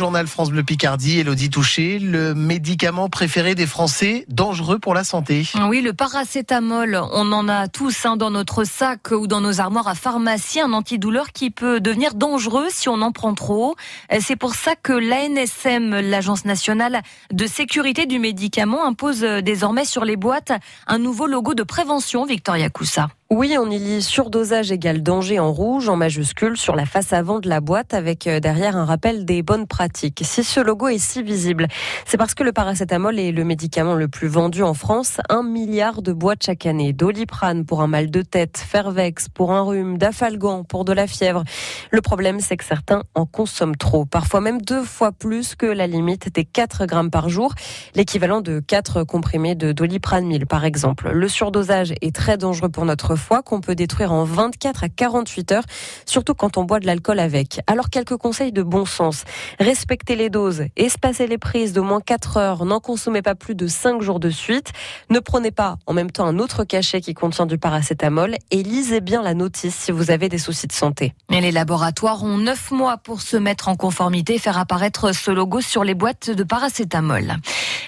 journal France Bleu Picardie, Elodie Touché, le médicament préféré des Français, dangereux pour la santé. Oui, le paracétamol, on en a tous hein, dans notre sac ou dans nos armoires à pharmacie, un antidouleur qui peut devenir dangereux si on en prend trop. C'est pour ça que l'ANSM, l'Agence nationale de sécurité du médicament, impose désormais sur les boîtes un nouveau logo de prévention, Victoria Coussa. Oui, on y lit surdosage égale danger en rouge, en majuscule, sur la face avant de la boîte, avec euh, derrière un rappel des bonnes pratiques. Si ce logo est si visible, c'est parce que le paracétamol est le médicament le plus vendu en France. Un milliard de boîtes chaque année. Doliprane pour un mal de tête, Fervex pour un rhume, Dafalgan pour de la fièvre. Le problème, c'est que certains en consomment trop, parfois même deux fois plus que la limite des 4 grammes par jour, l'équivalent de 4 comprimés de Doliprane 1000 par exemple. Le surdosage est très dangereux pour notre qu'on peut détruire en 24 à 48 heures, surtout quand on boit de l'alcool avec. Alors quelques conseils de bon sens. Respectez les doses, espacez les prises d'au moins 4 heures, n'en consommez pas plus de 5 jours de suite, ne prenez pas en même temps un autre cachet qui contient du paracétamol et lisez bien la notice si vous avez des soucis de santé. Et les laboratoires ont 9 mois pour se mettre en conformité et faire apparaître ce logo sur les boîtes de paracétamol.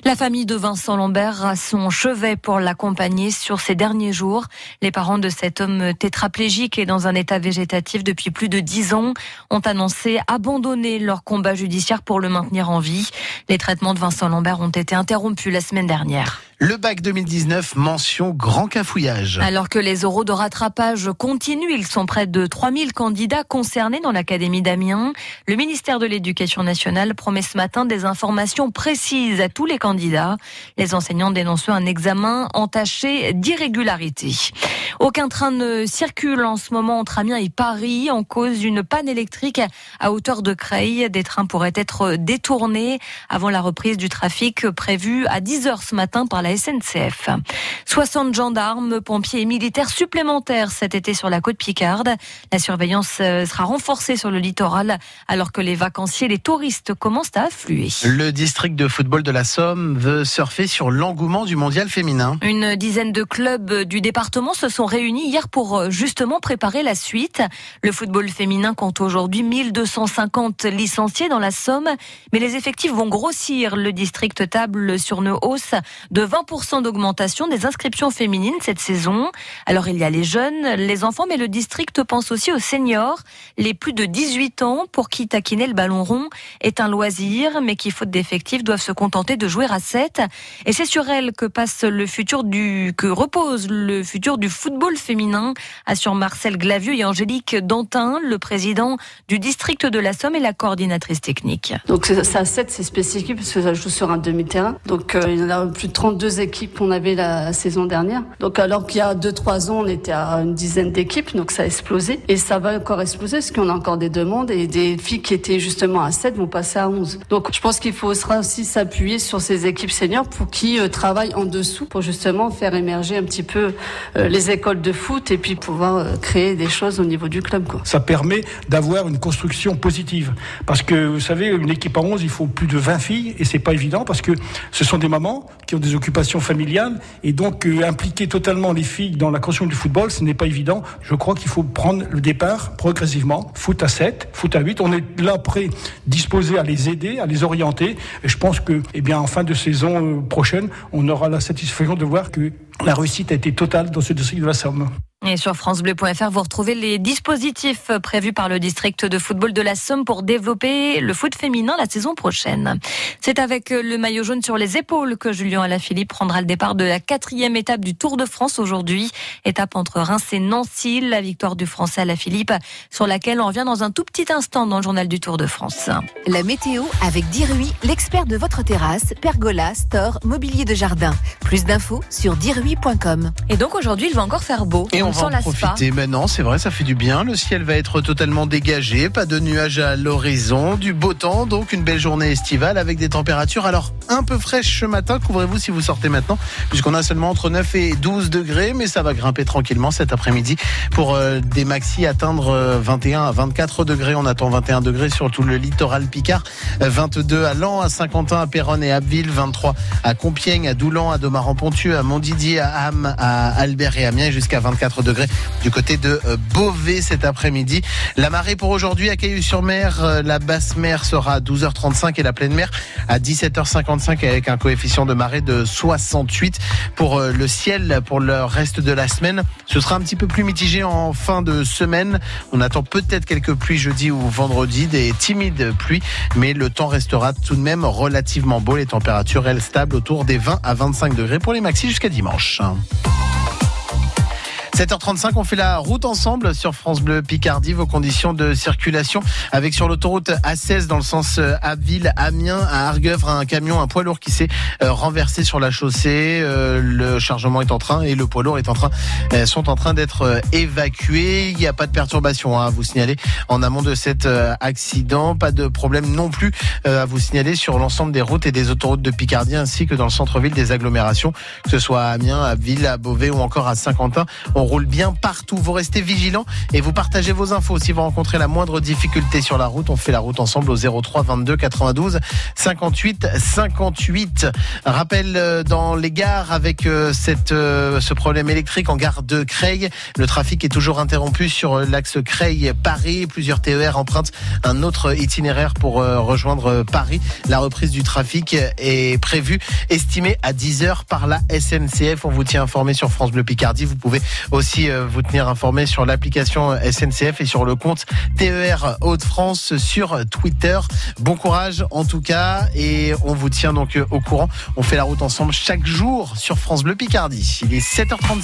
La famille de Vincent Lambert a son chevet pour l'accompagner sur ces derniers jours. Les parents de cet homme tétraplégique et dans un état végétatif depuis plus de dix ans ont annoncé abandonner leur combat judiciaire pour le maintenir en vie. Les traitements de Vincent Lambert ont été interrompus la semaine dernière. Le bac 2019, mention grand cafouillage. Alors que les oraux de rattrapage continuent, ils sont près de 3000 candidats concernés dans l'Académie d'Amiens. Le ministère de l'Éducation nationale promet ce matin des informations précises à tous les candidats. Les enseignants dénoncent un examen entaché d'irrégularité. Aucun train ne circule en ce moment entre Amiens et Paris en cause d'une panne électrique à hauteur de Creil. Des trains pourraient être détournés avant la reprise du trafic prévue à 10 heures ce matin par la SNCF. 60 gendarmes, pompiers et militaires supplémentaires cet été sur la côte Picarde. La surveillance euh, sera renforcée sur le littoral alors que les vacanciers les touristes commencent à affluer. Le district de football de la Somme veut surfer sur l'engouement du mondial féminin. Une dizaine de clubs du département se sont réunis hier pour euh, justement préparer la suite. Le football féminin compte aujourd'hui 1250 licenciés dans la Somme, mais les effectifs vont grossir. Le district table sur une hausse de 20 d'augmentation des inscriptions féminines cette saison. Alors il y a les jeunes, les enfants, mais le district pense aussi aux seniors, les plus de 18 ans pour qui taquiner le ballon rond est un loisir, mais qui faute d'effectifs doivent se contenter de jouer à 7. Et c'est sur elle que passe le futur du, que repose le futur du football féminin, assure Marcel Glavieux et Angélique Dantin, le président du district de la Somme et la coordinatrice technique. Donc ça à 7, c'est spécifique parce que ça joue sur un demi-terrain. Donc euh, il y en a plus de 32 équipes qu'on avait la saison dernière. Donc alors qu'il y a 2-3 ans, on était à une dizaine d'équipes, donc ça a explosé. Et ça va encore exploser parce qu'on a encore des demandes et des filles qui étaient justement à 7 vont passer à 11. Donc je pense qu'il faut aussi s'appuyer sur ces équipes seniors pour qui euh, travaillent en dessous pour justement faire émerger un petit peu euh, les écoles de foot et puis pouvoir euh, créer des choses au niveau du club. Ça permet d'avoir une construction positive. Parce que vous savez, une équipe à 11, il faut plus de 20 filles et c'est pas évident parce que ce sont des mamans qui ont des occupations familiale et donc euh, impliquer totalement les filles dans la construction du football, ce n'est pas évident. Je crois qu'il faut prendre le départ progressivement, foot à 7, foot à 8. On est là prêt, disposé à les aider, à les orienter. Et je pense que, eh bien, en fin de saison euh, prochaine, on aura la satisfaction de voir que la réussite a été totale dans ce district de la Somme. Et sur francebleu.fr, vous retrouvez les dispositifs prévus par le district de football de la Somme pour développer le foot féminin la saison prochaine. C'est avec le maillot jaune sur les épaules que Julien Alaphilippe prendra le départ de la quatrième étape du Tour de France aujourd'hui. Étape entre Reims et Nancy, la victoire du Français Alaphilippe, sur laquelle on revient dans un tout petit instant dans le journal du Tour de France. La météo avec Dirui, l'expert de votre terrasse, pergola, store, mobilier de jardin. Plus d'infos sur dirui.com. Et donc aujourd'hui, il va encore faire beau on va en profiter. Maintenant, c'est vrai, ça fait du bien. Le ciel va être totalement dégagé, pas de nuages à l'horizon, du beau temps, donc une belle journée estivale avec des températures alors un peu fraîches ce matin. Couvrez-vous si vous sortez maintenant, puisqu'on a seulement entre 9 et 12 degrés, mais ça va grimper tranquillement cet après-midi pour euh, des maxi atteindre 21 euh, à 24 degrés. On attend 21 degrés sur tout le littoral Picard, 22 euh, à Lens, à Saint-Quentin, à Péronne et à Abbeville, 23 à Compiègne, à Doulan, à Domaran-Pontieux, à Montdidier, à Ham, à Albert et Amiens, jusqu'à 24 4 degrés du côté de Beauvais cet après-midi. La marée pour aujourd'hui à Cailloux-sur-Mer, la basse mer sera à 12h35 et la pleine mer à 17h55 avec un coefficient de marée de 68 pour le ciel pour le reste de la semaine. Ce sera un petit peu plus mitigé en fin de semaine. On attend peut-être quelques pluies jeudi ou vendredi, des timides pluies, mais le temps restera tout de même relativement beau. Les températures, elles, stables autour des 20 à 25 degrés pour les maxis jusqu'à dimanche. 7h35, on fait la route ensemble sur France Bleu Picardie, vos conditions de circulation avec sur l'autoroute A16 dans le sens euh, Abbeville, Amiens, à Argeuvre, un camion, un poids lourd qui s'est euh, renversé sur la chaussée. Euh, le chargement est en train et le poids lourd est en train, sont en train d'être évacués. Il n'y a pas de perturbation hein, à vous signaler en amont de cet accident. Pas de problème non plus à vous signaler sur l'ensemble des routes et des autoroutes de Picardie ainsi que dans le centre-ville des agglomérations, que ce soit à Amiens, à Abbeville, à Beauvais ou encore à Saint-Quentin. Roule bien partout. Vous restez vigilants et vous partagez vos infos. Si vous rencontrez la moindre difficulté sur la route, on fait la route ensemble au 03 22 92 58 58. Rappel euh, dans les gares avec euh, cette, euh, ce problème électrique en gare de Creil. Le trafic est toujours interrompu sur l'axe Creil-Paris. Plusieurs TER empruntent un autre itinéraire pour rejoindre Paris. La reprise du trafic est prévue, estimée à 10 heures par la SNCF. On vous tient informé sur France Bleu Picardie. Vous pouvez aussi euh, vous tenir informé sur l'application SNCF et sur le compte TER Hauts-de-France sur Twitter. Bon courage en tout cas et on vous tient donc euh, au courant. On fait la route ensemble chaque jour sur France Bleu Picardie. Il est 7h35.